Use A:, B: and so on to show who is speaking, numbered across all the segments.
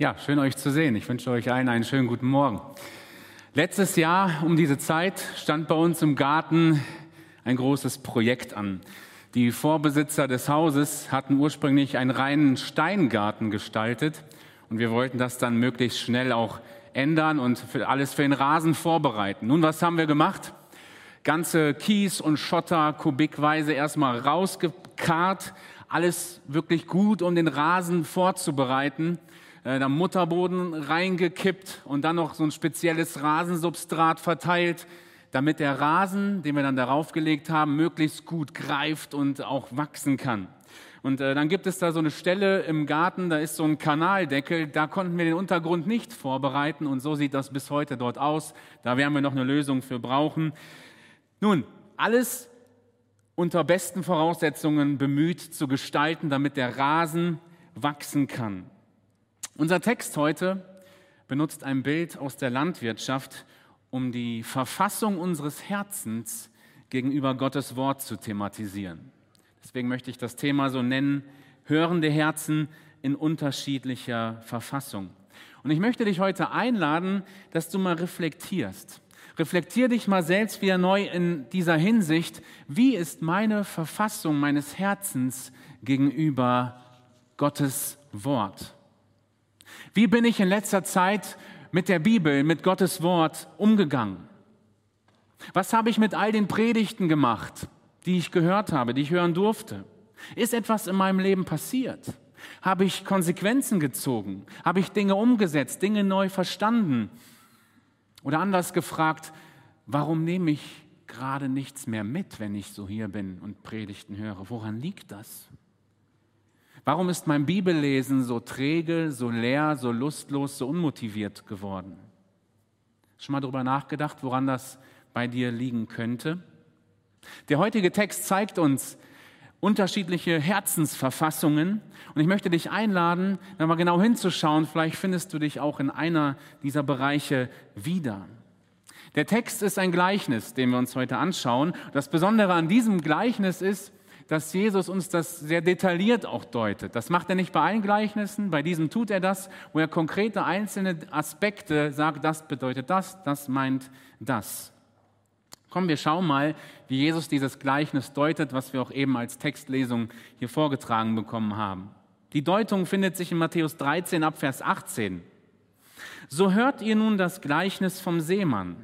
A: Ja, schön euch zu sehen. Ich wünsche euch allen einen schönen guten Morgen. Letztes Jahr um diese Zeit stand bei uns im Garten ein großes Projekt an. Die Vorbesitzer des Hauses hatten ursprünglich einen reinen Steingarten gestaltet und wir wollten das dann möglichst schnell auch ändern und für alles für den Rasen vorbereiten. Nun, was haben wir gemacht? Ganze Kies und Schotter kubikweise erstmal rausgekarrt, alles wirklich gut, um den Rasen vorzubereiten äh, dann Mutterboden reingekippt und dann noch so ein spezielles Rasensubstrat verteilt, damit der Rasen, den wir dann darauf gelegt haben, möglichst gut greift und auch wachsen kann. Und äh, dann gibt es da so eine Stelle im Garten, da ist so ein Kanaldeckel, da konnten wir den Untergrund nicht vorbereiten und so sieht das bis heute dort aus. Da werden wir noch eine Lösung für brauchen. Nun, alles unter besten Voraussetzungen bemüht zu gestalten, damit der Rasen wachsen kann. Unser Text heute benutzt ein Bild aus der Landwirtschaft, um die Verfassung unseres Herzens gegenüber Gottes Wort zu thematisieren. Deswegen möchte ich das Thema so nennen, hörende Herzen in unterschiedlicher Verfassung. Und ich möchte dich heute einladen, dass du mal reflektierst. Reflektier dich mal selbst wieder neu in dieser Hinsicht. Wie ist meine Verfassung meines Herzens gegenüber Gottes Wort? Wie bin ich in letzter Zeit mit der Bibel, mit Gottes Wort umgegangen? Was habe ich mit all den Predigten gemacht, die ich gehört habe, die ich hören durfte? Ist etwas in meinem Leben passiert? Habe ich Konsequenzen gezogen? Habe ich Dinge umgesetzt, Dinge neu verstanden? Oder anders gefragt, warum nehme ich gerade nichts mehr mit, wenn ich so hier bin und Predigten höre? Woran liegt das? Warum ist mein Bibellesen so träge, so leer, so lustlos, so unmotiviert geworden? Schon mal darüber nachgedacht, woran das bei dir liegen könnte? Der heutige Text zeigt uns unterschiedliche Herzensverfassungen und ich möchte dich einladen, da mal genau hinzuschauen. Vielleicht findest du dich auch in einer dieser Bereiche wieder. Der Text ist ein Gleichnis, den wir uns heute anschauen. Das Besondere an diesem Gleichnis ist, dass Jesus uns das sehr detailliert auch deutet. Das macht er nicht bei allen Gleichnissen, bei diesem tut er das, wo er konkrete einzelne Aspekte sagt, das bedeutet das, das meint das. Komm, wir schauen mal, wie Jesus dieses Gleichnis deutet, was wir auch eben als Textlesung hier vorgetragen bekommen haben. Die Deutung findet sich in Matthäus 13 ab Vers 18. So hört ihr nun das Gleichnis vom Seemann.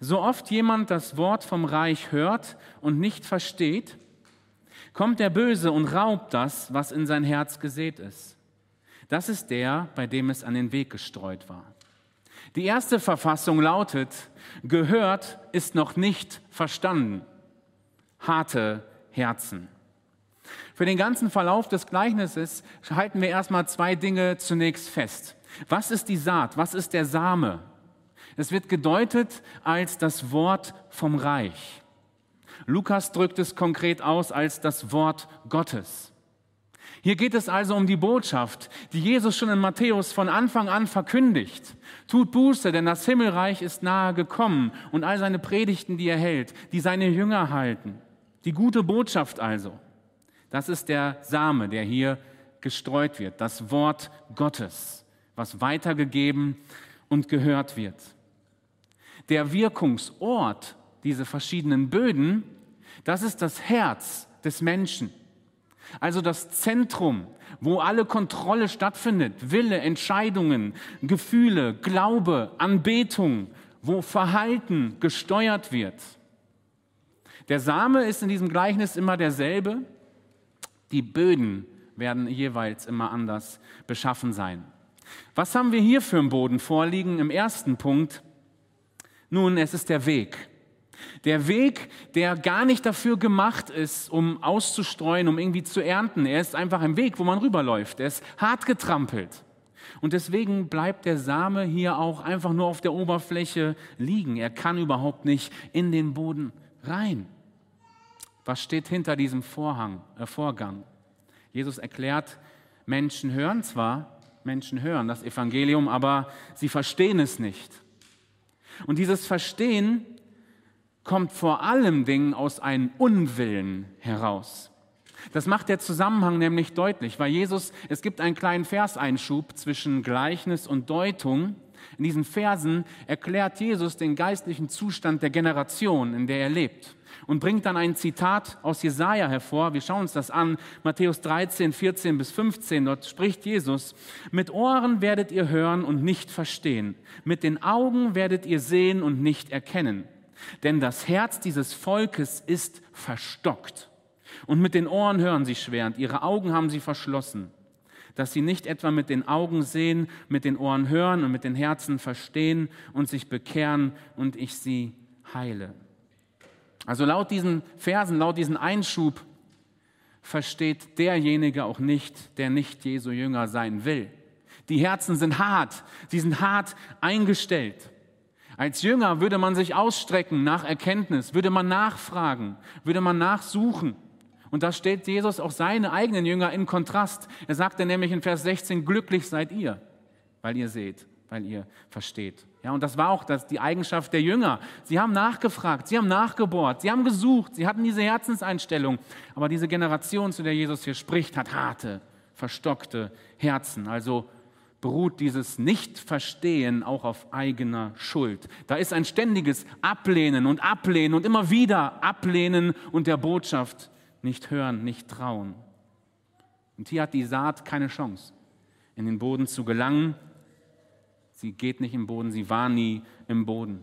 A: So oft jemand das Wort vom Reich hört und nicht versteht, kommt der Böse und raubt das, was in sein Herz gesät ist. Das ist der, bei dem es an den Weg gestreut war. Die erste Verfassung lautet, gehört ist noch nicht verstanden. Harte Herzen. Für den ganzen Verlauf des Gleichnisses halten wir erstmal zwei Dinge zunächst fest. Was ist die Saat? Was ist der Same? Es wird gedeutet als das Wort vom Reich. Lukas drückt es konkret aus als das Wort Gottes. Hier geht es also um die Botschaft, die Jesus schon in Matthäus von Anfang an verkündigt. Tut Buße, denn das Himmelreich ist nahe gekommen und all seine Predigten, die er hält, die seine Jünger halten. Die gute Botschaft also. Das ist der Same, der hier gestreut wird, das Wort Gottes, was weitergegeben und gehört wird. Der Wirkungsort diese verschiedenen Böden, das ist das Herz des Menschen. Also das Zentrum, wo alle Kontrolle stattfindet, Wille, Entscheidungen, Gefühle, Glaube, Anbetung, wo Verhalten gesteuert wird. Der Same ist in diesem Gleichnis immer derselbe. Die Böden werden jeweils immer anders beschaffen sein. Was haben wir hier für einen Boden vorliegen im ersten Punkt? Nun, es ist der Weg. Der Weg, der gar nicht dafür gemacht ist, um auszustreuen, um irgendwie zu ernten. Er ist einfach ein Weg, wo man rüberläuft. Er ist hart getrampelt. Und deswegen bleibt der Same hier auch einfach nur auf der Oberfläche liegen. Er kann überhaupt nicht in den Boden rein. Was steht hinter diesem Vorhang, äh, Vorgang? Jesus erklärt, Menschen hören zwar, Menschen hören das Evangelium, aber sie verstehen es nicht. Und dieses Verstehen kommt vor allem Dingen aus einem Unwillen heraus. Das macht der Zusammenhang nämlich deutlich, weil Jesus, es gibt einen kleinen Verseinschub zwischen Gleichnis und Deutung. In diesen Versen erklärt Jesus den geistlichen Zustand der Generation, in der er lebt und bringt dann ein Zitat aus Jesaja hervor. Wir schauen uns das an. Matthäus 13, 14 bis 15. Dort spricht Jesus: Mit Ohren werdet ihr hören und nicht verstehen. Mit den Augen werdet ihr sehen und nicht erkennen. Denn das Herz dieses Volkes ist verstockt. Und mit den Ohren hören sie schwer und ihre Augen haben sie verschlossen, dass sie nicht etwa mit den Augen sehen, mit den Ohren hören und mit den Herzen verstehen und sich bekehren und ich sie heile. Also laut diesen Versen, laut diesem Einschub versteht derjenige auch nicht, der nicht Jesu Jünger sein will. Die Herzen sind hart, sie sind hart eingestellt. Als Jünger würde man sich ausstrecken nach Erkenntnis, würde man nachfragen, würde man nachsuchen. Und da stellt Jesus auch seine eigenen Jünger in Kontrast. Er sagte nämlich in Vers 16, glücklich seid ihr, weil ihr seht, weil ihr versteht. Ja, und das war auch das, die Eigenschaft der Jünger. Sie haben nachgefragt, sie haben nachgebohrt, sie haben gesucht, sie hatten diese Herzenseinstellung. Aber diese Generation, zu der Jesus hier spricht, hat harte, verstockte Herzen. Also beruht dieses Nichtverstehen auch auf eigener Schuld. Da ist ein ständiges Ablehnen und Ablehnen und immer wieder Ablehnen und der Botschaft nicht hören, nicht trauen. Und hier hat die Saat keine Chance, in den Boden zu gelangen Sie geht nicht im Boden, sie war nie im Boden.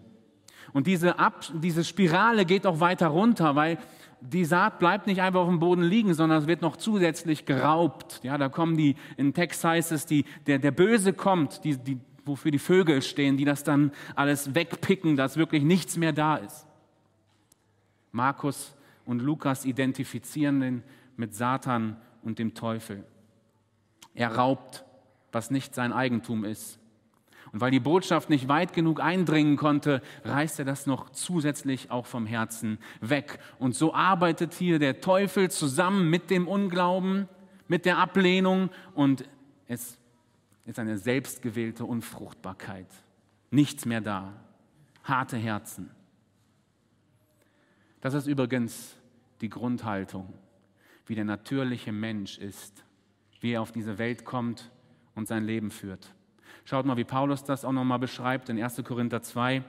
A: Und diese, Ab diese Spirale geht auch weiter runter, weil die Saat bleibt nicht einfach auf dem Boden liegen, sondern es wird noch zusätzlich geraubt. Ja, da kommen die, in Text heißt es, die, der, der Böse kommt, die, die, wofür die Vögel stehen, die das dann alles wegpicken, dass wirklich nichts mehr da ist. Markus und Lukas identifizieren den mit Satan und dem Teufel. Er raubt, was nicht sein Eigentum ist. Und weil die Botschaft nicht weit genug eindringen konnte, reißt er das noch zusätzlich auch vom Herzen weg. Und so arbeitet hier der Teufel zusammen mit dem Unglauben, mit der Ablehnung und es ist eine selbstgewählte Unfruchtbarkeit. Nichts mehr da. Harte Herzen. Das ist übrigens die Grundhaltung, wie der natürliche Mensch ist, wie er auf diese Welt kommt und sein Leben führt. Schaut mal, wie Paulus das auch nochmal beschreibt in 1. Korinther 2.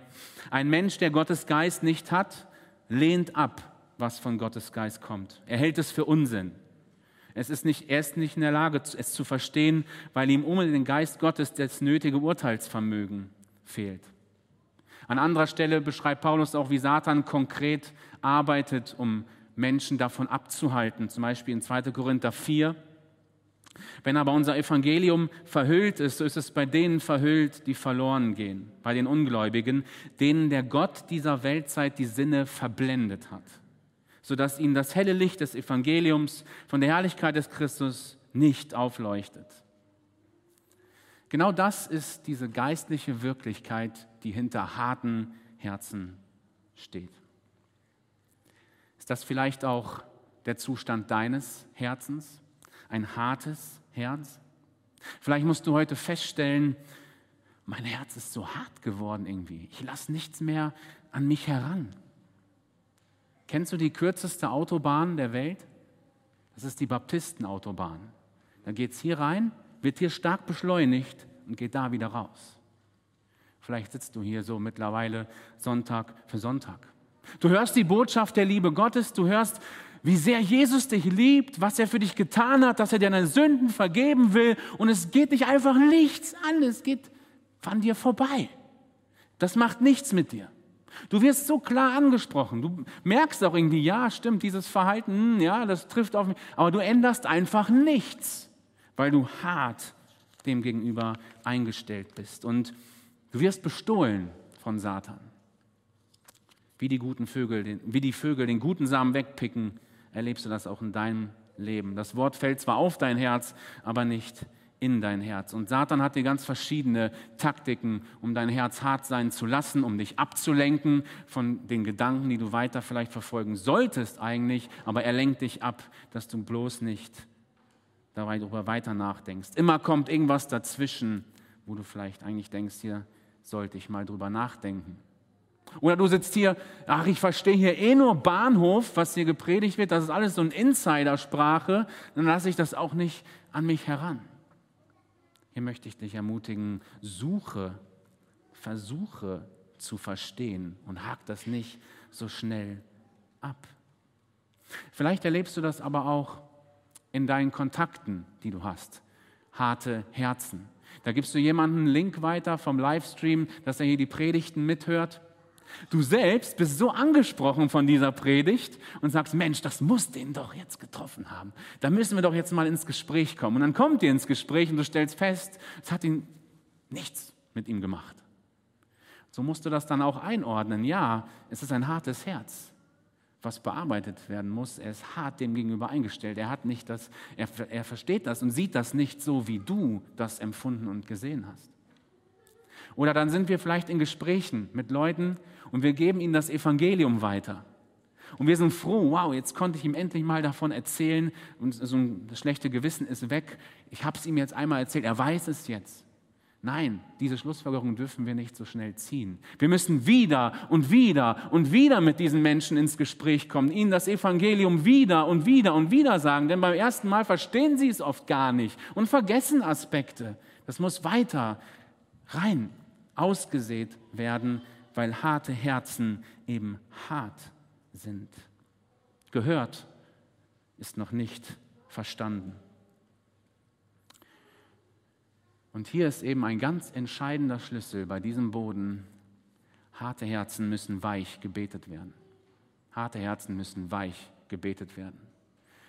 A: Ein Mensch, der Gottes Geist nicht hat, lehnt ab, was von Gottes Geist kommt. Er hält es für Unsinn. Es ist nicht, er ist nicht in der Lage, es zu verstehen, weil ihm um den Geist Gottes das nötige Urteilsvermögen fehlt. An anderer Stelle beschreibt Paulus auch, wie Satan konkret arbeitet, um Menschen davon abzuhalten. Zum Beispiel in 2. Korinther 4. Wenn aber unser Evangelium verhüllt ist, so ist es bei denen verhüllt, die verloren gehen, bei den Ungläubigen, denen der Gott dieser Weltzeit die Sinne verblendet hat, sodass ihnen das helle Licht des Evangeliums von der Herrlichkeit des Christus nicht aufleuchtet. Genau das ist diese geistliche Wirklichkeit, die hinter harten Herzen steht. Ist das vielleicht auch der Zustand deines Herzens? Ein hartes Herz? Vielleicht musst du heute feststellen, mein Herz ist so hart geworden irgendwie. Ich lasse nichts mehr an mich heran. Kennst du die kürzeste Autobahn der Welt? Das ist die Baptistenautobahn. Da geht es hier rein, wird hier stark beschleunigt und geht da wieder raus. Vielleicht sitzt du hier so mittlerweile Sonntag für Sonntag. Du hörst die Botschaft der Liebe Gottes, du hörst, wie sehr Jesus dich liebt, was er für dich getan hat, dass er dir deine Sünden vergeben will. Und es geht dich einfach nichts an, es geht an dir vorbei. Das macht nichts mit dir. Du wirst so klar angesprochen. Du merkst auch irgendwie, ja, stimmt, dieses Verhalten, hm, ja, das trifft auf mich. Aber du änderst einfach nichts, weil du hart dem gegenüber eingestellt bist. Und du wirst bestohlen von Satan. Wie die guten Vögel, wie die Vögel den guten Samen wegpicken erlebst du das auch in deinem Leben. Das Wort fällt zwar auf dein Herz, aber nicht in dein Herz. Und Satan hat dir ganz verschiedene Taktiken, um dein Herz hart sein zu lassen, um dich abzulenken von den Gedanken, die du weiter vielleicht verfolgen solltest eigentlich, aber er lenkt dich ab, dass du bloß nicht darüber weiter nachdenkst. Immer kommt irgendwas dazwischen, wo du vielleicht eigentlich denkst, hier sollte ich mal drüber nachdenken. Oder du sitzt hier, ach, ich verstehe hier eh nur Bahnhof, was hier gepredigt wird, das ist alles so ein Insidersprache, dann lasse ich das auch nicht an mich heran. Hier möchte ich dich ermutigen, suche, versuche zu verstehen und hak das nicht so schnell ab. Vielleicht erlebst du das aber auch in deinen Kontakten, die du hast. Harte Herzen. Da gibst du jemanden einen Link weiter vom Livestream, dass er hier die Predigten mithört. Du selbst bist so angesprochen von dieser Predigt und sagst, Mensch, das muss den doch jetzt getroffen haben. Da müssen wir doch jetzt mal ins Gespräch kommen. Und dann kommt ihr ins Gespräch und du stellst fest, es hat ihn nichts mit ihm gemacht. So musst du das dann auch einordnen. Ja, es ist ein hartes Herz, was bearbeitet werden muss. Er ist hart dem gegenüber eingestellt. Er hat nicht das, er, er versteht das und sieht das nicht so, wie du das empfunden und gesehen hast. Oder dann sind wir vielleicht in Gesprächen mit Leuten und wir geben ihnen das Evangelium weiter. Und wir sind froh, wow, jetzt konnte ich ihm endlich mal davon erzählen und so ein schlechte Gewissen ist weg. Ich habe es ihm jetzt einmal erzählt, er weiß es jetzt. Nein, diese Schlussfolgerung dürfen wir nicht so schnell ziehen. Wir müssen wieder und wieder und wieder mit diesen Menschen ins Gespräch kommen, ihnen das Evangelium wieder und wieder und wieder sagen, denn beim ersten Mal verstehen sie es oft gar nicht und vergessen Aspekte. Das muss weiter rein ausgesät werden, weil harte Herzen eben hart sind. Gehört ist noch nicht verstanden. Und hier ist eben ein ganz entscheidender Schlüssel bei diesem Boden. Harte Herzen müssen weich gebetet werden. Harte Herzen müssen weich gebetet werden.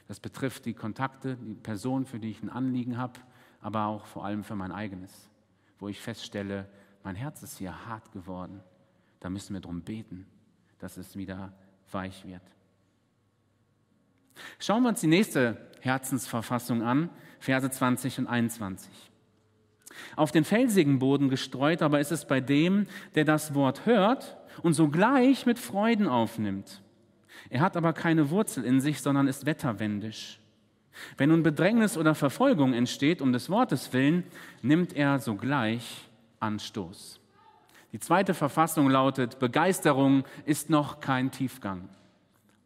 A: Das betrifft die Kontakte, die Person, für die ich ein Anliegen habe, aber auch vor allem für mein eigenes, wo ich feststelle, mein Herz ist hier hart geworden. Da müssen wir darum beten, dass es wieder weich wird. Schauen wir uns die nächste Herzensverfassung an, Verse 20 und 21. Auf den felsigen Boden gestreut, aber ist es bei dem, der das Wort hört und sogleich mit Freuden aufnimmt. Er hat aber keine Wurzel in sich, sondern ist wetterwendisch. Wenn nun Bedrängnis oder Verfolgung entsteht um des Wortes willen, nimmt er sogleich Anstoß. Die zweite Verfassung lautet, Begeisterung ist noch kein Tiefgang.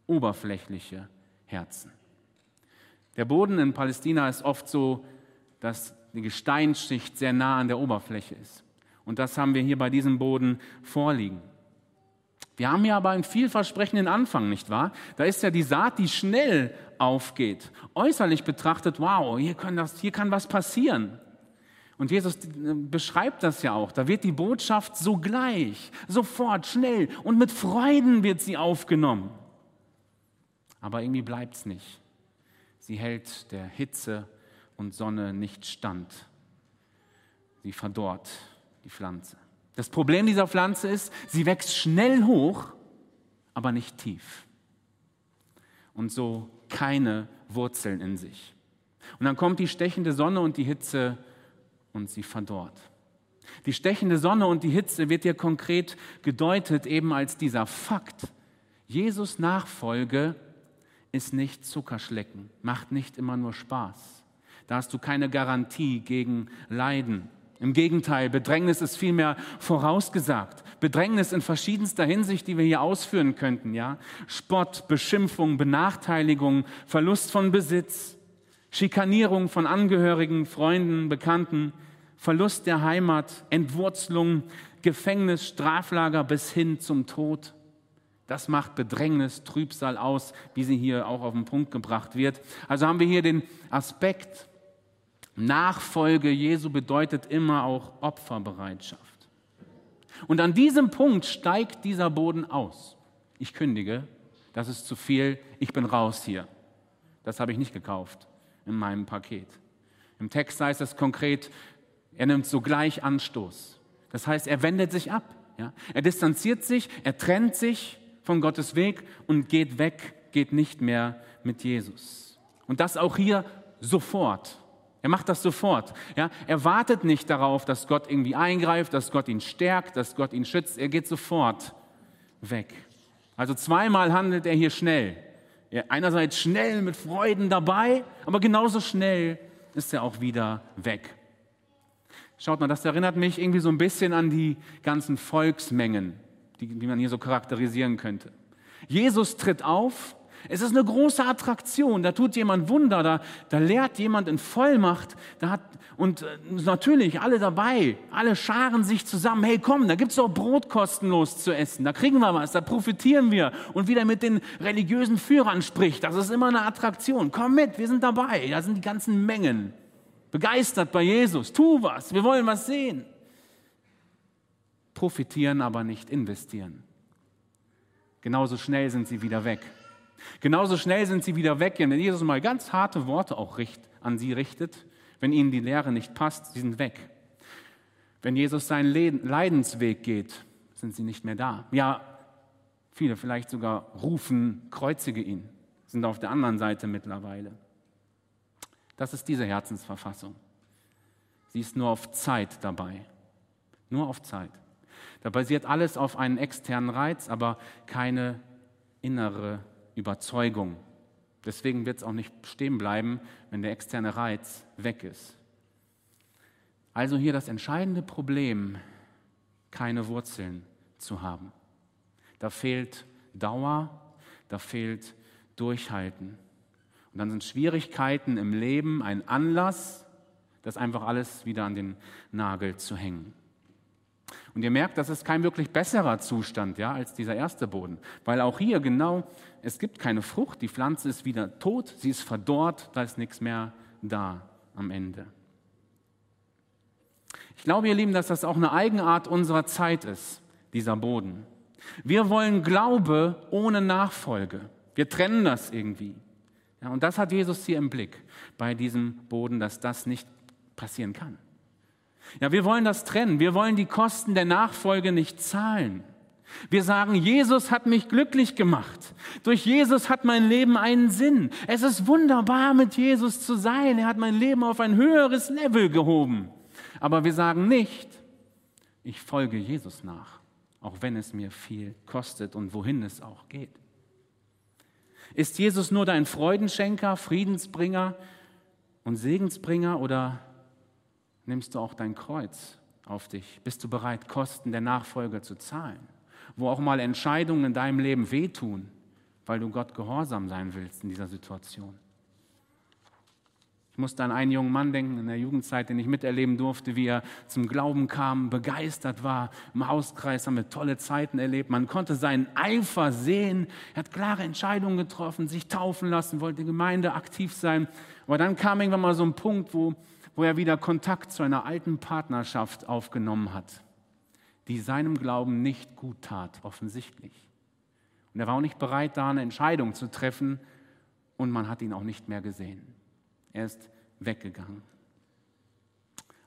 A: Oberflächliche Herzen. Der Boden in Palästina ist oft so, dass die Gesteinsschicht sehr nah an der Oberfläche ist. Und das haben wir hier bei diesem Boden vorliegen. Wir haben hier aber einen vielversprechenden Anfang, nicht wahr? Da ist ja die Saat, die schnell aufgeht. Äußerlich betrachtet, wow, hier kann, das, hier kann was passieren. Und Jesus äh, beschreibt das ja auch. Da wird die Botschaft sogleich, sofort, schnell und mit Freuden wird sie aufgenommen. Aber irgendwie bleibt es nicht. Sie hält der Hitze und Sonne nicht stand. Sie verdorrt die Pflanze. Das Problem dieser Pflanze ist, sie wächst schnell hoch, aber nicht tief. Und so keine Wurzeln in sich. Und dann kommt die stechende Sonne und die Hitze und sie verdorrt. Die stechende Sonne und die Hitze wird hier konkret gedeutet eben als dieser Fakt. Jesus Nachfolge ist nicht Zuckerschlecken, macht nicht immer nur Spaß. Da hast du keine Garantie gegen Leiden. Im Gegenteil, Bedrängnis ist vielmehr vorausgesagt. Bedrängnis in verschiedenster Hinsicht, die wir hier ausführen könnten, ja? Spott, Beschimpfung, Benachteiligung, Verlust von Besitz, Schikanierung von Angehörigen, Freunden, Bekannten, Verlust der Heimat, Entwurzelung, Gefängnis, Straflager bis hin zum Tod. Das macht Bedrängnis, Trübsal aus, wie sie hier auch auf den Punkt gebracht wird. Also haben wir hier den Aspekt, Nachfolge Jesu bedeutet immer auch Opferbereitschaft. Und an diesem Punkt steigt dieser Boden aus. Ich kündige, das ist zu viel, ich bin raus hier. Das habe ich nicht gekauft in meinem Paket. Im Text heißt es konkret, er nimmt sogleich Anstoß. Das heißt, er wendet sich ab. Ja? Er distanziert sich, er trennt sich von Gottes Weg und geht weg, geht nicht mehr mit Jesus. Und das auch hier sofort. Er macht das sofort. Ja? Er wartet nicht darauf, dass Gott irgendwie eingreift, dass Gott ihn stärkt, dass Gott ihn schützt. Er geht sofort weg. Also zweimal handelt er hier schnell. Er einerseits schnell mit Freuden dabei, aber genauso schnell ist er auch wieder weg. Schaut mal, das erinnert mich irgendwie so ein bisschen an die ganzen Volksmengen, die, die man hier so charakterisieren könnte. Jesus tritt auf es ist eine große Attraktion. Da tut jemand Wunder, da, da lehrt jemand in Vollmacht. Da hat, und äh, natürlich alle dabei, alle scharen sich zusammen. Hey, komm, da gibt es auch Brot kostenlos zu essen. Da kriegen wir was, da profitieren wir. Und wie der mit den religiösen Führern spricht, das ist immer eine Attraktion. Komm mit, wir sind dabei. Da sind die ganzen Mengen. Begeistert bei Jesus. Tu was, wir wollen was sehen. Profitieren, aber nicht investieren. Genauso schnell sind sie wieder weg. Genauso schnell sind sie wieder weg, wenn Jesus mal ganz harte Worte auch an sie richtet, wenn ihnen die Lehre nicht passt, sie sind weg. Wenn Jesus seinen Leidensweg geht, sind sie nicht mehr da. Ja, viele vielleicht sogar rufen, kreuzige ihn, sind auf der anderen Seite mittlerweile. Das ist diese Herzensverfassung. Sie ist nur auf Zeit dabei. Nur auf Zeit. Da basiert alles auf einen externen Reiz, aber keine innere Überzeugung. Deswegen wird es auch nicht stehen bleiben, wenn der externe Reiz weg ist. Also hier das entscheidende Problem, keine Wurzeln zu haben. Da fehlt Dauer, da fehlt Durchhalten. Und dann sind Schwierigkeiten im Leben ein Anlass, das einfach alles wieder an den Nagel zu hängen. Und ihr merkt, das ist kein wirklich besserer Zustand ja, als dieser erste Boden, weil auch hier genau, es gibt keine Frucht, die Pflanze ist wieder tot, sie ist verdorrt, da ist nichts mehr da am Ende. Ich glaube, ihr Lieben, dass das auch eine Eigenart unserer Zeit ist, dieser Boden. Wir wollen Glaube ohne Nachfolge. Wir trennen das irgendwie. Ja, und das hat Jesus hier im Blick bei diesem Boden, dass das nicht passieren kann. Ja, wir wollen das trennen. Wir wollen die Kosten der Nachfolge nicht zahlen. Wir sagen, Jesus hat mich glücklich gemacht. Durch Jesus hat mein Leben einen Sinn. Es ist wunderbar, mit Jesus zu sein. Er hat mein Leben auf ein höheres Level gehoben. Aber wir sagen nicht, ich folge Jesus nach, auch wenn es mir viel kostet und wohin es auch geht. Ist Jesus nur dein Freudenschenker, Friedensbringer und Segensbringer oder nimmst du auch dein Kreuz auf dich? Bist du bereit, Kosten der Nachfolge zu zahlen? Wo auch mal Entscheidungen in deinem Leben wehtun, weil du Gott gehorsam sein willst in dieser Situation. Ich musste an einen jungen Mann denken in der Jugendzeit, den ich miterleben durfte, wie er zum Glauben kam, begeistert war. Im Hauskreis haben wir tolle Zeiten erlebt. Man konnte seinen Eifer sehen. Er hat klare Entscheidungen getroffen, sich taufen lassen, wollte Gemeinde aktiv sein. Aber dann kam irgendwann mal so ein Punkt, wo wo er wieder Kontakt zu einer alten Partnerschaft aufgenommen hat, die seinem Glauben nicht gut tat, offensichtlich. Und er war auch nicht bereit, da eine Entscheidung zu treffen und man hat ihn auch nicht mehr gesehen. Er ist weggegangen.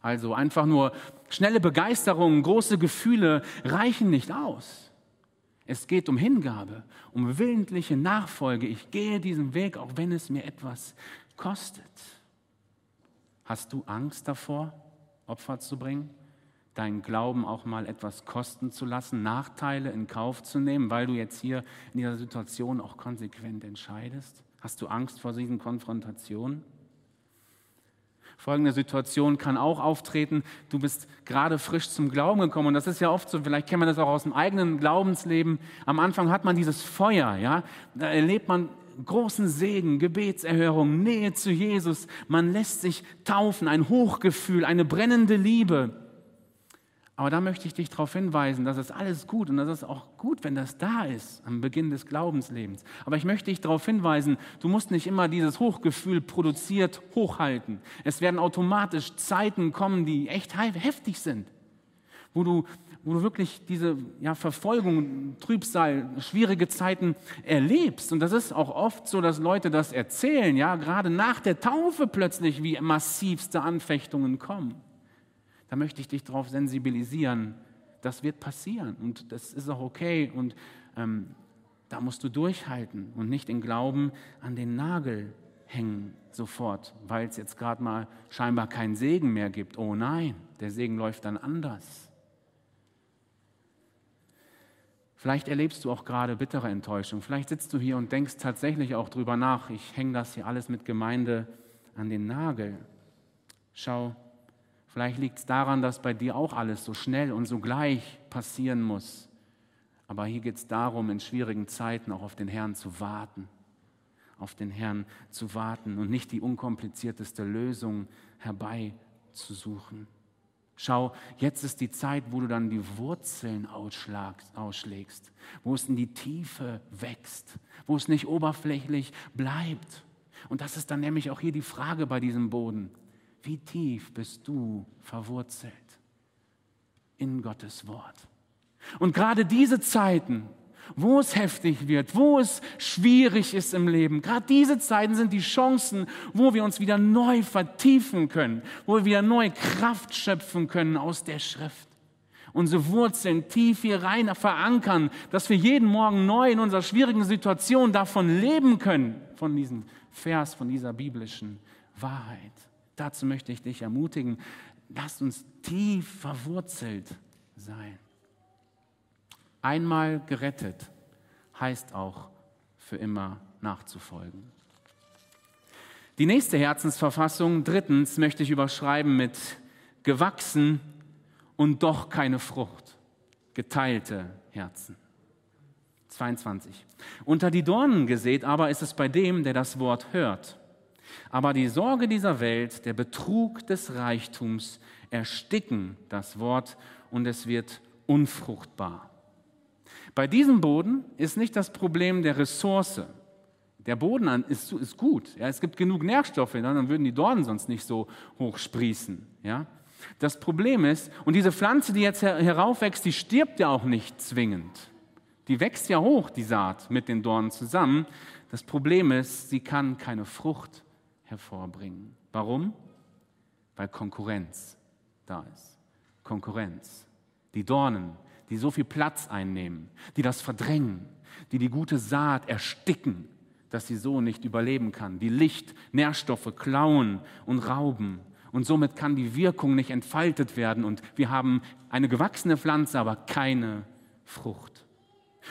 A: Also einfach nur schnelle Begeisterung, große Gefühle reichen nicht aus. Es geht um Hingabe, um willentliche Nachfolge. Ich gehe diesen Weg, auch wenn es mir etwas kostet. Hast du Angst davor, Opfer zu bringen? Deinen Glauben auch mal etwas kosten zu lassen, Nachteile in Kauf zu nehmen, weil du jetzt hier in dieser Situation auch konsequent entscheidest? Hast du Angst vor diesen Konfrontationen? Folgende Situation kann auch auftreten. Du bist gerade frisch zum Glauben gekommen und das ist ja oft so, vielleicht kennt man das auch aus dem eigenen Glaubensleben. Am Anfang hat man dieses Feuer, ja, da erlebt man großen Segen, Gebetserhörung, Nähe zu Jesus. Man lässt sich taufen, ein Hochgefühl, eine brennende Liebe. Aber da möchte ich dich darauf hinweisen, dass es alles gut und das ist auch gut, wenn das da ist am Beginn des Glaubenslebens. Aber ich möchte dich darauf hinweisen, du musst nicht immer dieses Hochgefühl produziert hochhalten. Es werden automatisch Zeiten kommen, die echt heftig sind, wo du wo du wirklich diese ja, Verfolgung, Trübsal, schwierige Zeiten erlebst. Und das ist auch oft so, dass Leute das erzählen, ja, gerade nach der Taufe plötzlich, wie massivste Anfechtungen kommen. Da möchte ich dich darauf sensibilisieren. Das wird passieren und das ist auch okay. Und ähm, da musst du durchhalten und nicht in Glauben an den Nagel hängen sofort, weil es jetzt gerade mal scheinbar keinen Segen mehr gibt. Oh nein, der Segen läuft dann anders. Vielleicht erlebst du auch gerade bittere Enttäuschung. Vielleicht sitzt du hier und denkst tatsächlich auch drüber nach, ich hänge das hier alles mit Gemeinde an den Nagel. Schau, vielleicht liegt es daran, dass bei dir auch alles so schnell und so gleich passieren muss. Aber hier geht es darum, in schwierigen Zeiten auch auf den Herrn zu warten, auf den Herrn zu warten und nicht die unkomplizierteste Lösung herbeizusuchen. Schau, jetzt ist die Zeit, wo du dann die Wurzeln ausschlägst, wo es in die Tiefe wächst, wo es nicht oberflächlich bleibt. Und das ist dann nämlich auch hier die Frage bei diesem Boden. Wie tief bist du verwurzelt in Gottes Wort? Und gerade diese Zeiten, wo es heftig wird, wo es schwierig ist im Leben. Gerade diese Zeiten sind die Chancen, wo wir uns wieder neu vertiefen können, wo wir wieder neue Kraft schöpfen können aus der Schrift. Unsere Wurzeln tief hier rein verankern, dass wir jeden Morgen neu in unserer schwierigen Situation davon leben können, von diesem Vers, von dieser biblischen Wahrheit. Dazu möchte ich dich ermutigen, lasst uns tief verwurzelt sein. Einmal gerettet heißt auch für immer nachzufolgen. Die nächste Herzensverfassung, drittens, möchte ich überschreiben mit gewachsen und doch keine Frucht. Geteilte Herzen. 22. Unter die Dornen gesät aber ist es bei dem, der das Wort hört. Aber die Sorge dieser Welt, der Betrug des Reichtums ersticken das Wort und es wird unfruchtbar. Bei diesem Boden ist nicht das Problem der Ressource. Der Boden ist, ist gut. Ja, es gibt genug Nährstoffe, dann würden die Dornen sonst nicht so hoch sprießen. Ja? Das Problem ist, und diese Pflanze, die jetzt heraufwächst, die stirbt ja auch nicht zwingend. Die wächst ja hoch, die Saat, mit den Dornen zusammen. Das Problem ist, sie kann keine Frucht hervorbringen. Warum? Weil Konkurrenz da ist. Konkurrenz. Die Dornen die so viel Platz einnehmen, die das verdrängen, die die gute Saat ersticken, dass sie so nicht überleben kann, die Licht, Nährstoffe klauen und rauben. Und somit kann die Wirkung nicht entfaltet werden. Und wir haben eine gewachsene Pflanze, aber keine Frucht.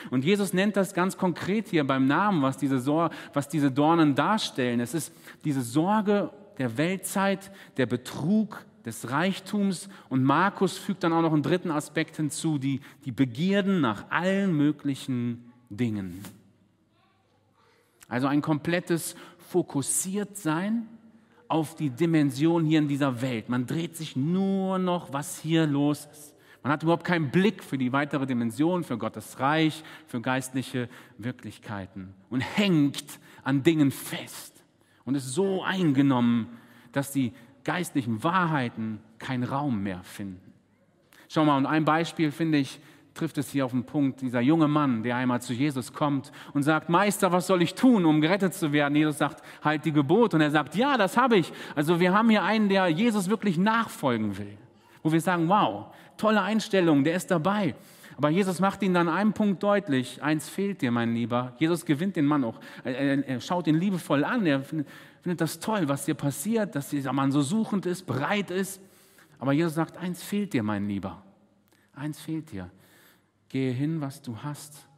A: Und Jesus nennt das ganz konkret hier beim Namen, was diese, Sor was diese Dornen darstellen. Es ist diese Sorge der Weltzeit, der Betrug, des Reichtums. Und Markus fügt dann auch noch einen dritten Aspekt hinzu, die, die Begierden nach allen möglichen Dingen. Also ein komplettes Fokussiertsein auf die Dimension hier in dieser Welt. Man dreht sich nur noch, was hier los ist. Man hat überhaupt keinen Blick für die weitere Dimension, für Gottes Reich, für geistliche Wirklichkeiten und hängt an Dingen fest und ist so eingenommen, dass die geistlichen Wahrheiten keinen Raum mehr finden. Schau mal, und ein Beispiel finde ich, trifft es hier auf den Punkt, dieser junge Mann, der einmal zu Jesus kommt und sagt, Meister, was soll ich tun, um gerettet zu werden? Jesus sagt, halt die Gebot. Und er sagt, ja, das habe ich. Also wir haben hier einen, der Jesus wirklich nachfolgen will. Wo wir sagen, wow, tolle Einstellung, der ist dabei. Aber Jesus macht ihn dann einen Punkt deutlich. Eins fehlt dir, mein Lieber. Jesus gewinnt den Mann auch. Er, er schaut ihn liebevoll an. Er findet das toll, was dir passiert, dass dieser Mann so suchend ist, bereit ist. Aber Jesus sagt, eins fehlt dir, mein Lieber. Eins fehlt dir. Gehe hin, was du hast.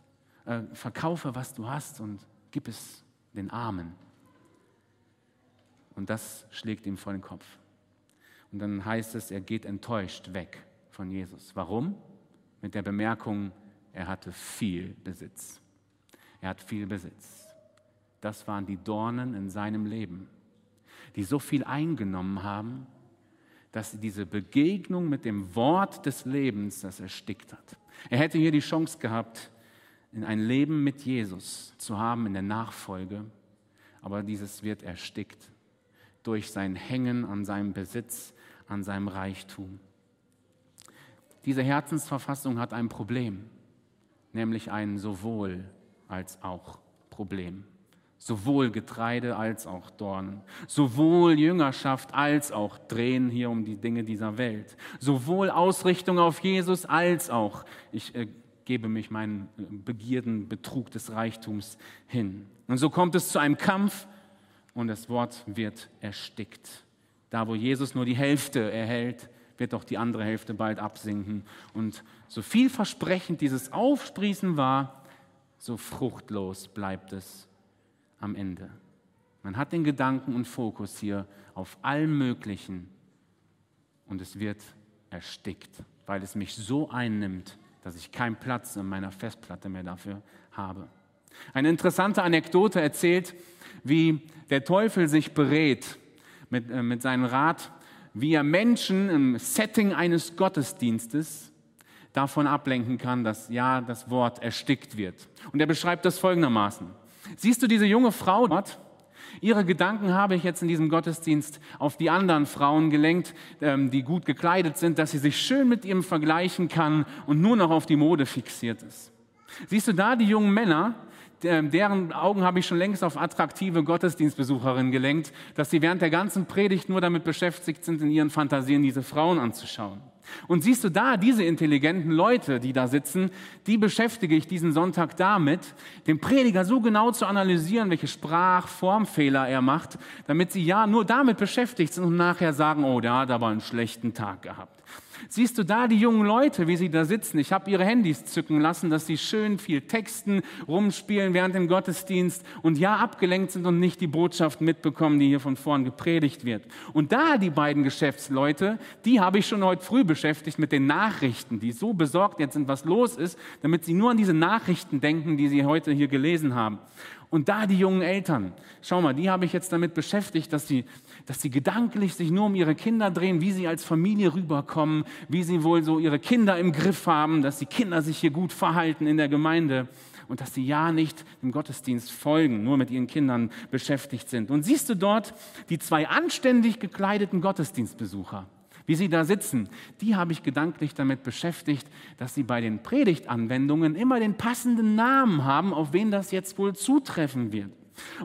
A: Äh, verkaufe, was du hast und gib es den Armen. Und das schlägt ihm vor den Kopf. Und dann heißt es, er geht enttäuscht weg von Jesus. Warum? Mit der Bemerkung, er hatte viel Besitz. Er hat viel Besitz das waren die Dornen in seinem Leben, die so viel eingenommen haben, dass diese Begegnung mit dem Wort des Lebens das erstickt hat. Er hätte hier die Chance gehabt, in ein Leben mit Jesus zu haben in der Nachfolge, aber dieses wird erstickt durch sein Hängen an seinem Besitz, an seinem Reichtum. Diese Herzensverfassung hat ein Problem, nämlich ein sowohl als auch Problem sowohl Getreide als auch Dornen, sowohl Jüngerschaft als auch Drehen hier um die Dinge dieser Welt, sowohl Ausrichtung auf Jesus als auch ich äh, gebe mich meinen äh, Begierden, Betrug des Reichtums hin. Und so kommt es zu einem Kampf und das Wort wird erstickt. Da, wo Jesus nur die Hälfte erhält, wird auch die andere Hälfte bald absinken. Und so vielversprechend dieses Aufsprießen war, so fruchtlos bleibt es am Ende. Man hat den Gedanken und Fokus hier auf allem Möglichen und es wird erstickt, weil es mich so einnimmt, dass ich keinen Platz in meiner Festplatte mehr dafür habe. Eine interessante Anekdote erzählt, wie der Teufel sich berät mit, äh, mit seinem Rat, wie er Menschen im Setting eines Gottesdienstes davon ablenken kann, dass ja das Wort erstickt wird. Und er beschreibt das folgendermaßen. Siehst du diese junge Frau dort? Ihre Gedanken habe ich jetzt in diesem Gottesdienst auf die anderen Frauen gelenkt, ähm, die gut gekleidet sind, dass sie sich schön mit ihm vergleichen kann und nur noch auf die Mode fixiert ist. Siehst du da die jungen Männer, deren Augen habe ich schon längst auf attraktive Gottesdienstbesucherinnen gelenkt, dass sie während der ganzen Predigt nur damit beschäftigt sind, in ihren Fantasien diese Frauen anzuschauen. Und siehst du da, diese intelligenten Leute, die da sitzen, die beschäftige ich diesen Sonntag damit, den Prediger so genau zu analysieren, welche Sprachformfehler er macht, damit sie ja nur damit beschäftigt sind und nachher sagen, oh, der hat aber einen schlechten Tag gehabt. Siehst du da die jungen Leute, wie sie da sitzen? Ich habe ihre Handys zücken lassen, dass sie schön viel texten, rumspielen während dem Gottesdienst und ja abgelenkt sind und nicht die Botschaft mitbekommen, die hier von vorn gepredigt wird. Und da die beiden Geschäftsleute, die habe ich schon heute früh beschäftigt mit den Nachrichten, die so besorgt jetzt sind, was los ist, damit sie nur an diese Nachrichten denken, die sie heute hier gelesen haben. Und da die jungen Eltern, schau mal, die habe ich jetzt damit beschäftigt, dass sie dass sie gedanklich sich nur um ihre Kinder drehen, wie sie als Familie rüberkommen, wie sie wohl so ihre Kinder im Griff haben, dass die Kinder sich hier gut verhalten in der Gemeinde und dass sie ja nicht dem Gottesdienst folgen, nur mit ihren Kindern beschäftigt sind. Und siehst du dort die zwei anständig gekleideten Gottesdienstbesucher, wie sie da sitzen, die habe ich gedanklich damit beschäftigt, dass sie bei den Predigtanwendungen immer den passenden Namen haben, auf wen das jetzt wohl zutreffen wird.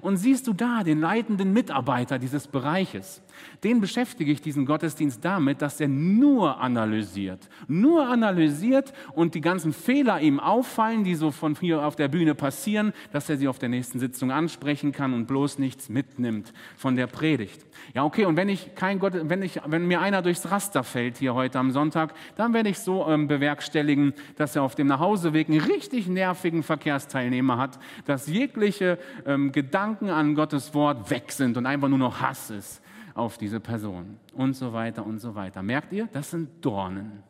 A: Und siehst du da den leitenden Mitarbeiter dieses Bereiches, den beschäftige ich diesen Gottesdienst damit, dass er nur analysiert, nur analysiert und die ganzen Fehler ihm auffallen, die so von hier auf der Bühne passieren, dass er sie auf der nächsten Sitzung ansprechen kann und bloß nichts mitnimmt von der Predigt. Ja, okay, und wenn ich kein Gott, wenn ich, wenn mir einer durchs Raster fällt hier heute am Sonntag, dann werde ich so ähm, bewerkstelligen, dass er auf dem Nachhauseweg einen richtig nervigen Verkehrsteilnehmer hat, dass jegliche ähm, Gedanken an Gottes Wort weg sind und einfach nur noch Hass ist auf diese Person und so weiter und so weiter. Merkt ihr, das sind Dornen.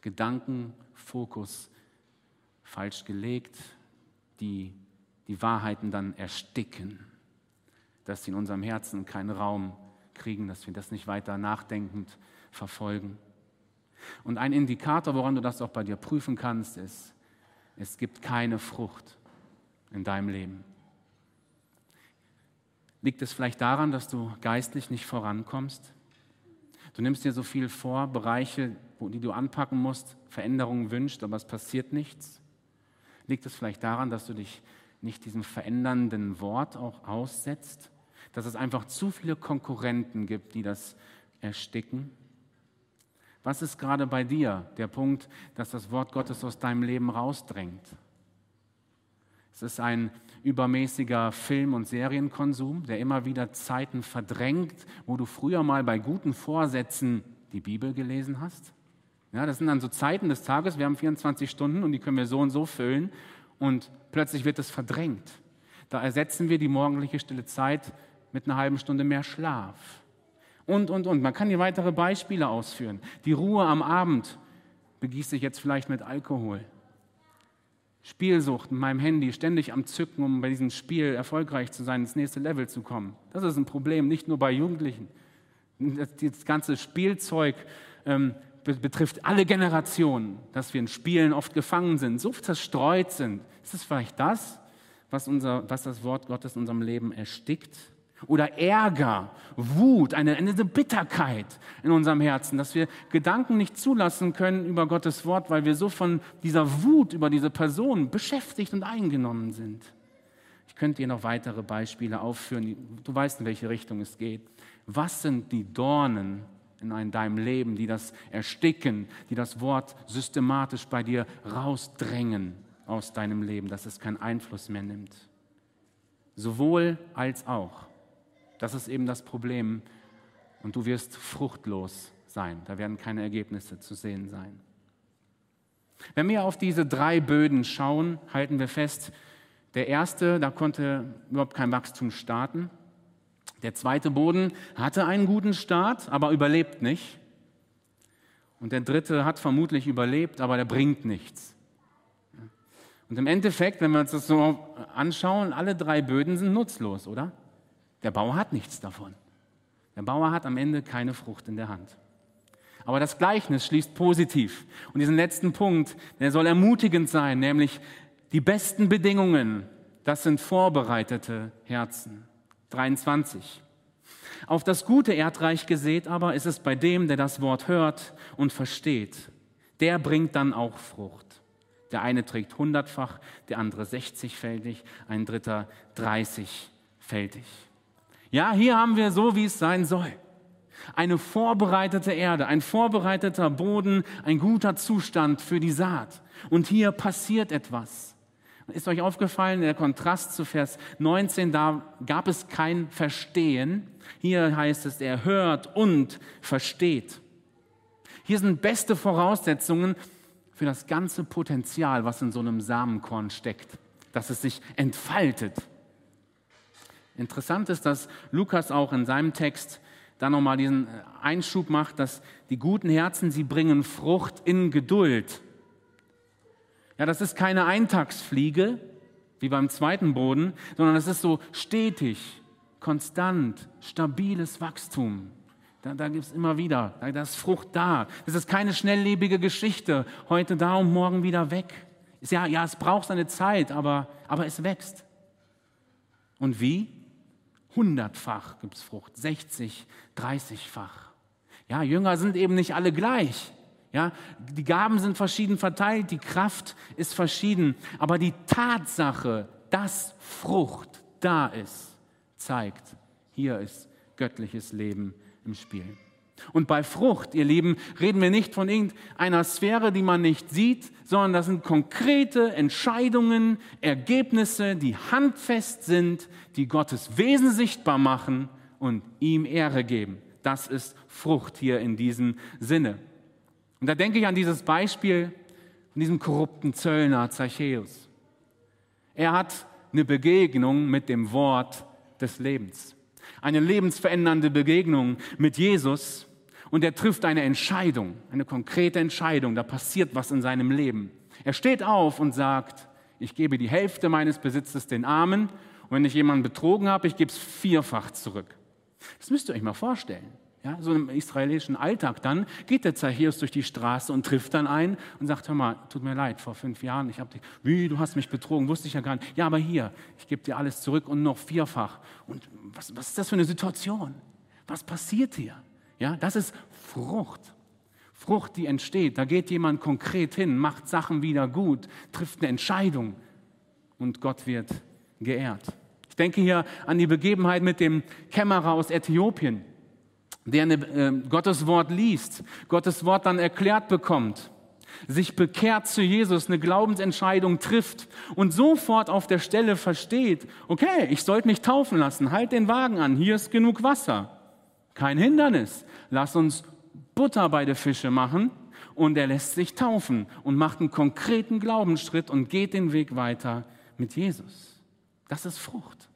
A: Gedankenfokus falsch gelegt, die die Wahrheiten dann ersticken, dass sie in unserem Herzen keinen Raum kriegen, dass wir das nicht weiter nachdenkend verfolgen. Und ein Indikator, woran du das auch bei dir prüfen kannst, ist, es gibt keine Frucht in deinem Leben. Liegt es vielleicht daran, dass du geistlich nicht vorankommst? Du nimmst dir so viel vor, Bereiche, die du anpacken musst, Veränderungen wünscht, aber es passiert nichts? Liegt es vielleicht daran, dass du dich nicht diesem verändernden Wort auch aussetzt? Dass es einfach zu viele Konkurrenten gibt, die das ersticken? Was ist gerade bei dir der Punkt, dass das Wort Gottes aus deinem Leben rausdrängt? Es ist ein übermäßiger Film- und Serienkonsum, der immer wieder Zeiten verdrängt, wo du früher mal bei guten Vorsätzen die Bibel gelesen hast. Ja, das sind dann so Zeiten des Tages, wir haben 24 Stunden und die können wir so und so füllen und plötzlich wird es verdrängt. Da ersetzen wir die morgendliche stille Zeit mit einer halben Stunde mehr Schlaf. Und, und, und. Man kann hier weitere Beispiele ausführen. Die Ruhe am Abend begießt sich jetzt vielleicht mit Alkohol. Spielsucht mit meinem Handy, ständig am Zücken, um bei diesem Spiel erfolgreich zu sein, ins nächste Level zu kommen. Das ist ein Problem, nicht nur bei Jugendlichen. Das ganze Spielzeug ähm, betrifft alle Generationen, dass wir in Spielen oft gefangen sind, so zerstreut sind. Ist es vielleicht das, was, unser, was das Wort Gottes in unserem Leben erstickt? Oder Ärger, Wut, eine, eine Bitterkeit in unserem Herzen, dass wir Gedanken nicht zulassen können über Gottes Wort, weil wir so von dieser Wut über diese Person beschäftigt und eingenommen sind. Ich könnte dir noch weitere Beispiele aufführen. Du weißt, in welche Richtung es geht. Was sind die Dornen in deinem Leben, die das ersticken, die das Wort systematisch bei dir rausdrängen aus deinem Leben, dass es keinen Einfluss mehr nimmt? Sowohl als auch. Das ist eben das Problem. Und du wirst fruchtlos sein. Da werden keine Ergebnisse zu sehen sein. Wenn wir auf diese drei Böden schauen, halten wir fest, der erste, da konnte überhaupt kein Wachstum starten. Der zweite Boden hatte einen guten Start, aber überlebt nicht. Und der dritte hat vermutlich überlebt, aber der bringt nichts. Und im Endeffekt, wenn wir uns das so anschauen, alle drei Böden sind nutzlos, oder? Der Bauer hat nichts davon. Der Bauer hat am Ende keine Frucht in der Hand. Aber das Gleichnis schließt positiv. Und diesen letzten Punkt, der soll ermutigend sein, nämlich die besten Bedingungen, das sind vorbereitete Herzen. 23. Auf das gute Erdreich gesät aber ist es bei dem, der das Wort hört und versteht. Der bringt dann auch Frucht. Der eine trägt hundertfach, der andere sechzigfältig, ein dritter dreißigfältig. Ja, hier haben wir so, wie es sein soll. Eine vorbereitete Erde, ein vorbereiteter Boden, ein guter Zustand für die Saat. Und hier passiert etwas. Ist euch aufgefallen, der Kontrast zu Vers 19, da gab es kein Verstehen. Hier heißt es, er hört und versteht. Hier sind beste Voraussetzungen für das ganze Potenzial, was in so einem Samenkorn steckt, dass es sich entfaltet. Interessant ist, dass Lukas auch in seinem Text da nochmal diesen Einschub macht, dass die guten Herzen, sie bringen Frucht in Geduld. Ja, das ist keine Eintagsfliege, wie beim zweiten Boden, sondern es ist so stetig, konstant, stabiles Wachstum. Da, da gibt es immer wieder, da ist Frucht da. Das ist keine schnelllebige Geschichte, heute da und morgen wieder weg. Ja, ja, es braucht seine Zeit, aber, aber es wächst. Und wie? Hundertfach gibt es Frucht, 60, 30-fach. Ja, Jünger sind eben nicht alle gleich. Ja, die Gaben sind verschieden verteilt, die Kraft ist verschieden, aber die Tatsache, dass Frucht da ist, zeigt, hier ist göttliches Leben im Spiel. Und bei Frucht, ihr Lieben, reden wir nicht von irgendeiner Sphäre, die man nicht sieht, sondern das sind konkrete Entscheidungen, Ergebnisse, die handfest sind, die Gottes Wesen sichtbar machen und ihm Ehre geben. Das ist Frucht hier in diesem Sinne. Und da denke ich an dieses Beispiel von diesem korrupten Zöllner Zachäus. Er hat eine Begegnung mit dem Wort des Lebens. Eine lebensverändernde Begegnung mit Jesus und er trifft eine Entscheidung, eine konkrete Entscheidung. Da passiert was in seinem Leben. Er steht auf und sagt, ich gebe die Hälfte meines Besitzes den Armen und wenn ich jemanden betrogen habe, ich gebe es vierfach zurück. Das müsst ihr euch mal vorstellen. Ja, so im israelischen Alltag dann geht der Zachäus durch die Straße und trifft dann einen und sagt, hör mal, tut mir leid, vor fünf Jahren, ich habe dich, wie, du hast mich betrogen, wusste ich ja gar nicht. Ja, aber hier, ich gebe dir alles zurück und noch vierfach. Und was, was ist das für eine Situation? Was passiert hier? Ja, das ist Frucht. Frucht, die entsteht. Da geht jemand konkret hin, macht Sachen wieder gut, trifft eine Entscheidung und Gott wird geehrt. Ich denke hier an die Begebenheit mit dem Kämmerer aus Äthiopien der eine, äh, Gottes Wort liest, Gottes Wort dann erklärt bekommt, sich bekehrt zu Jesus, eine Glaubensentscheidung trifft und sofort auf der Stelle versteht, okay, ich sollte mich taufen lassen, halt den Wagen an, hier ist genug Wasser. Kein Hindernis. Lass uns Butter bei der Fische machen und er lässt sich taufen und macht einen konkreten Glaubensschritt und geht den Weg weiter mit Jesus. Das ist Frucht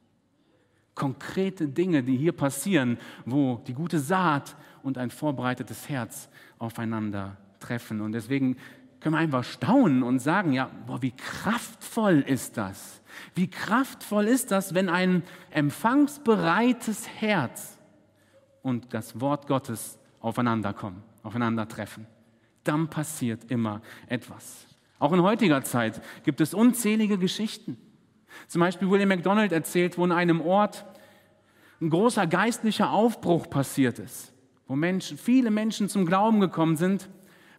A: konkrete Dinge, die hier passieren, wo die gute Saat und ein vorbereitetes Herz aufeinander treffen. Und deswegen können wir einfach staunen und sagen, ja, boah, wie kraftvoll ist das? Wie kraftvoll ist das, wenn ein empfangsbereites Herz und das Wort Gottes aufeinander kommen, aufeinandertreffen. Dann passiert immer etwas. Auch in heutiger Zeit gibt es unzählige Geschichten. Zum Beispiel William MacDonald erzählt, wo in einem Ort ein großer geistlicher Aufbruch passiert ist, wo Menschen, viele Menschen zum Glauben gekommen sind,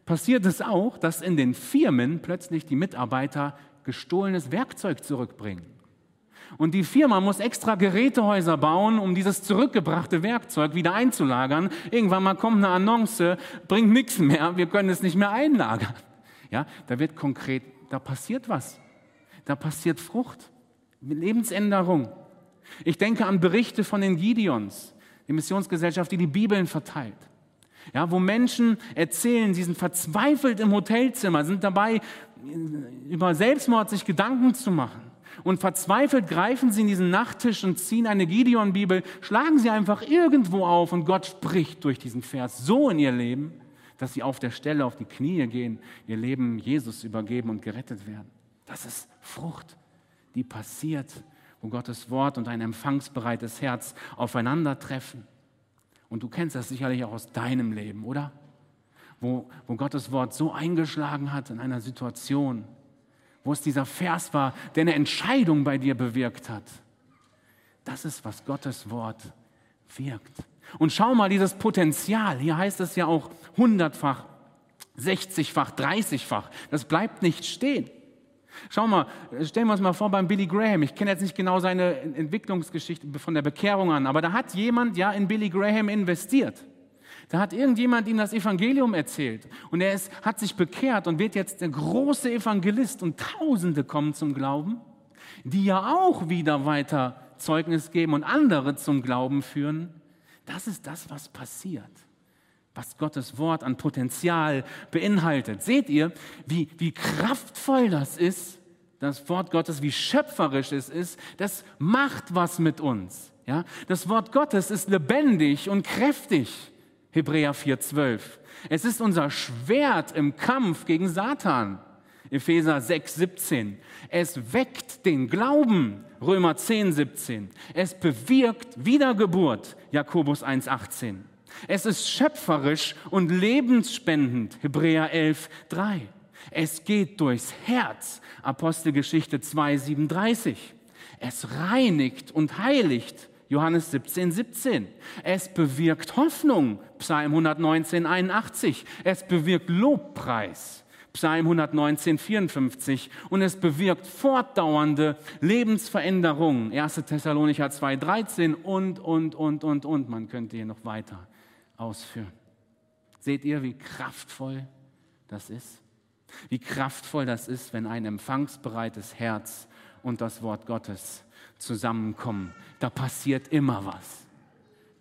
A: passiert es auch, dass in den Firmen plötzlich die Mitarbeiter gestohlenes Werkzeug zurückbringen. Und die Firma muss extra Gerätehäuser bauen, um dieses zurückgebrachte Werkzeug wieder einzulagern. Irgendwann mal kommt eine Annonce, bringt nichts mehr, wir können es nicht mehr einlagern. Ja, da wird konkret, da passiert was. Da passiert Frucht. Lebensänderung. Ich denke an Berichte von den Gideons, die Missionsgesellschaft, die die Bibeln verteilt. Ja, wo Menschen erzählen, sie sind verzweifelt im Hotelzimmer, sind dabei, über Selbstmord sich Gedanken zu machen. Und verzweifelt greifen sie in diesen Nachttisch und ziehen eine Gideon-Bibel, schlagen sie einfach irgendwo auf und Gott spricht durch diesen Vers so in ihr Leben, dass sie auf der Stelle auf die Knie gehen, ihr Leben Jesus übergeben und gerettet werden. Das ist Frucht, die passiert, wo Gottes Wort und ein empfangsbereites Herz aufeinandertreffen. Und du kennst das sicherlich auch aus deinem Leben, oder? Wo, wo Gottes Wort so eingeschlagen hat in einer Situation, wo es dieser Vers war, der eine Entscheidung bei dir bewirkt hat. Das ist, was Gottes Wort wirkt. Und schau mal, dieses Potenzial, hier heißt es ja auch hundertfach, 60-fach, 30-fach, das bleibt nicht stehen. Schau mal, stellen wir uns mal vor beim Billy Graham. Ich kenne jetzt nicht genau seine Entwicklungsgeschichte von der Bekehrung an, aber da hat jemand ja in Billy Graham investiert. Da hat irgendjemand ihm das Evangelium erzählt und er ist, hat sich bekehrt und wird jetzt der große Evangelist und Tausende kommen zum Glauben, die ja auch wieder weiter Zeugnis geben und andere zum Glauben führen. Das ist das, was passiert, was Gottes Wort an Potenzial beinhaltet. Seht ihr, wie, wie kraftvoll das ist, das Wort Gottes, wie schöpferisch es ist, das macht was mit uns. Ja? Das Wort Gottes ist lebendig und kräftig. Hebräer 4,12. Es ist unser Schwert im Kampf gegen Satan. Epheser 6, 17. Es weckt den Glauben, Römer 10, 17. Es bewirkt Wiedergeburt, Jakobus 1, 18. Es ist schöpferisch und lebensspendend, Hebräer 11, 3. Es geht durchs Herz, Apostelgeschichte 2, 37. Es reinigt und heiligt, Johannes 17, 17. Es bewirkt Hoffnung, Psalm 119, 81. Es bewirkt Lobpreis, Psalm 119, 54. Und es bewirkt fortdauernde Lebensveränderungen. 1. Thessalonicher 2, 13 und, und, und, und, und. Man könnte hier noch weiter ausführen. Seht ihr, wie kraftvoll das ist? Wie kraftvoll das ist, wenn ein empfangsbereites Herz und das Wort Gottes zusammenkommen. Da passiert immer was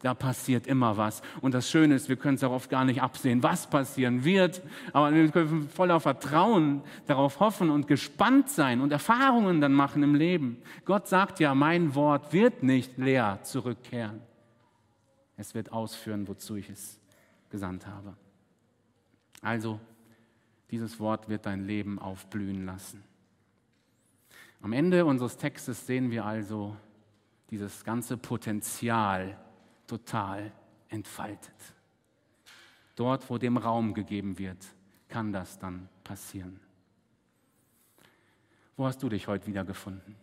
A: da passiert immer was. Und das Schöne ist, wir können es auch oft gar nicht absehen, was passieren wird. Aber wir können voller Vertrauen darauf hoffen und gespannt sein und Erfahrungen dann machen im Leben. Gott sagt ja, mein Wort wird nicht leer zurückkehren. Es wird ausführen, wozu ich es gesandt habe. Also, dieses Wort wird dein Leben aufblühen lassen. Am Ende unseres Textes sehen wir also dieses ganze Potenzial total entfaltet. Dort, wo dem Raum gegeben wird, kann das dann passieren. Wo hast du dich heute wiedergefunden?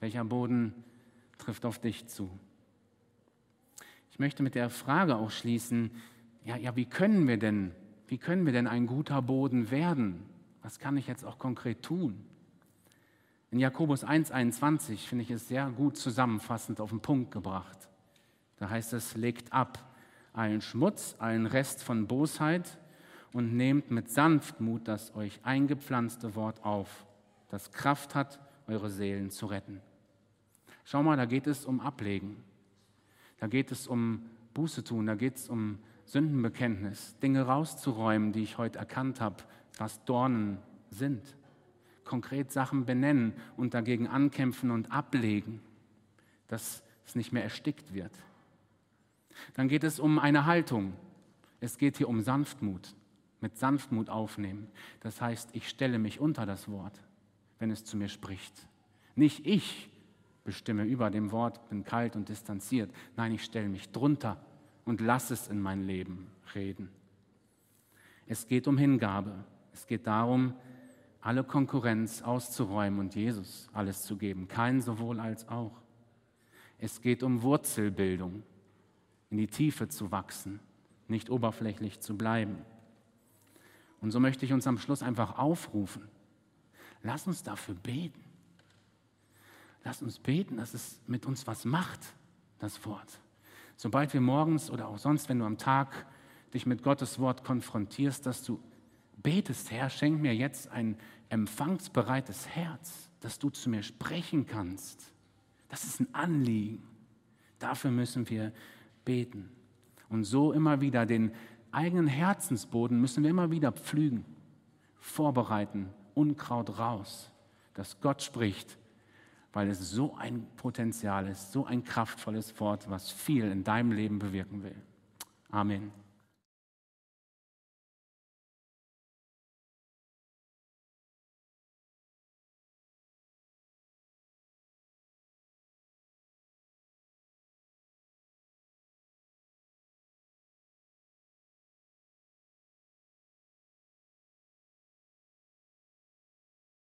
A: Welcher Boden trifft auf dich zu? Ich möchte mit der Frage auch schließen, ja, ja, wie können wir denn, wie können wir denn ein guter Boden werden? Was kann ich jetzt auch konkret tun? In Jakobus 1,21 finde ich es sehr gut zusammenfassend auf den Punkt gebracht. Da heißt es, legt ab allen Schmutz, allen Rest von Bosheit und nehmt mit Sanftmut das euch eingepflanzte Wort auf, das Kraft hat, eure Seelen zu retten. Schau mal, da geht es um Ablegen. Da geht es um Buße tun, da geht es um Sündenbekenntnis, Dinge rauszuräumen, die ich heute erkannt habe, was Dornen sind. Konkret Sachen benennen und dagegen ankämpfen und ablegen, dass es nicht mehr erstickt wird. Dann geht es um eine Haltung. Es geht hier um Sanftmut. Mit Sanftmut aufnehmen. Das heißt, ich stelle mich unter das Wort, wenn es zu mir spricht. Nicht ich bestimme über dem Wort, bin kalt und distanziert. Nein, ich stelle mich drunter und lasse es in mein Leben reden. Es geht um Hingabe. Es geht darum, alle Konkurrenz auszuräumen und Jesus alles zu geben. Kein sowohl als auch. Es geht um Wurzelbildung in die Tiefe zu wachsen, nicht oberflächlich zu bleiben. Und so möchte ich uns am Schluss einfach aufrufen. Lass uns dafür beten. Lass uns beten, dass es mit uns was macht, das Wort. Sobald wir morgens oder auch sonst, wenn du am Tag dich mit Gottes Wort konfrontierst, dass du betest, Herr, schenk mir jetzt ein empfangsbereites Herz, dass du zu mir sprechen kannst. Das ist ein Anliegen. Dafür müssen wir beten. Und so immer wieder den eigenen Herzensboden müssen wir immer wieder pflügen, vorbereiten, Unkraut raus, dass Gott spricht, weil es so ein Potenzial ist, so ein kraftvolles Wort, was viel in deinem Leben bewirken will. Amen.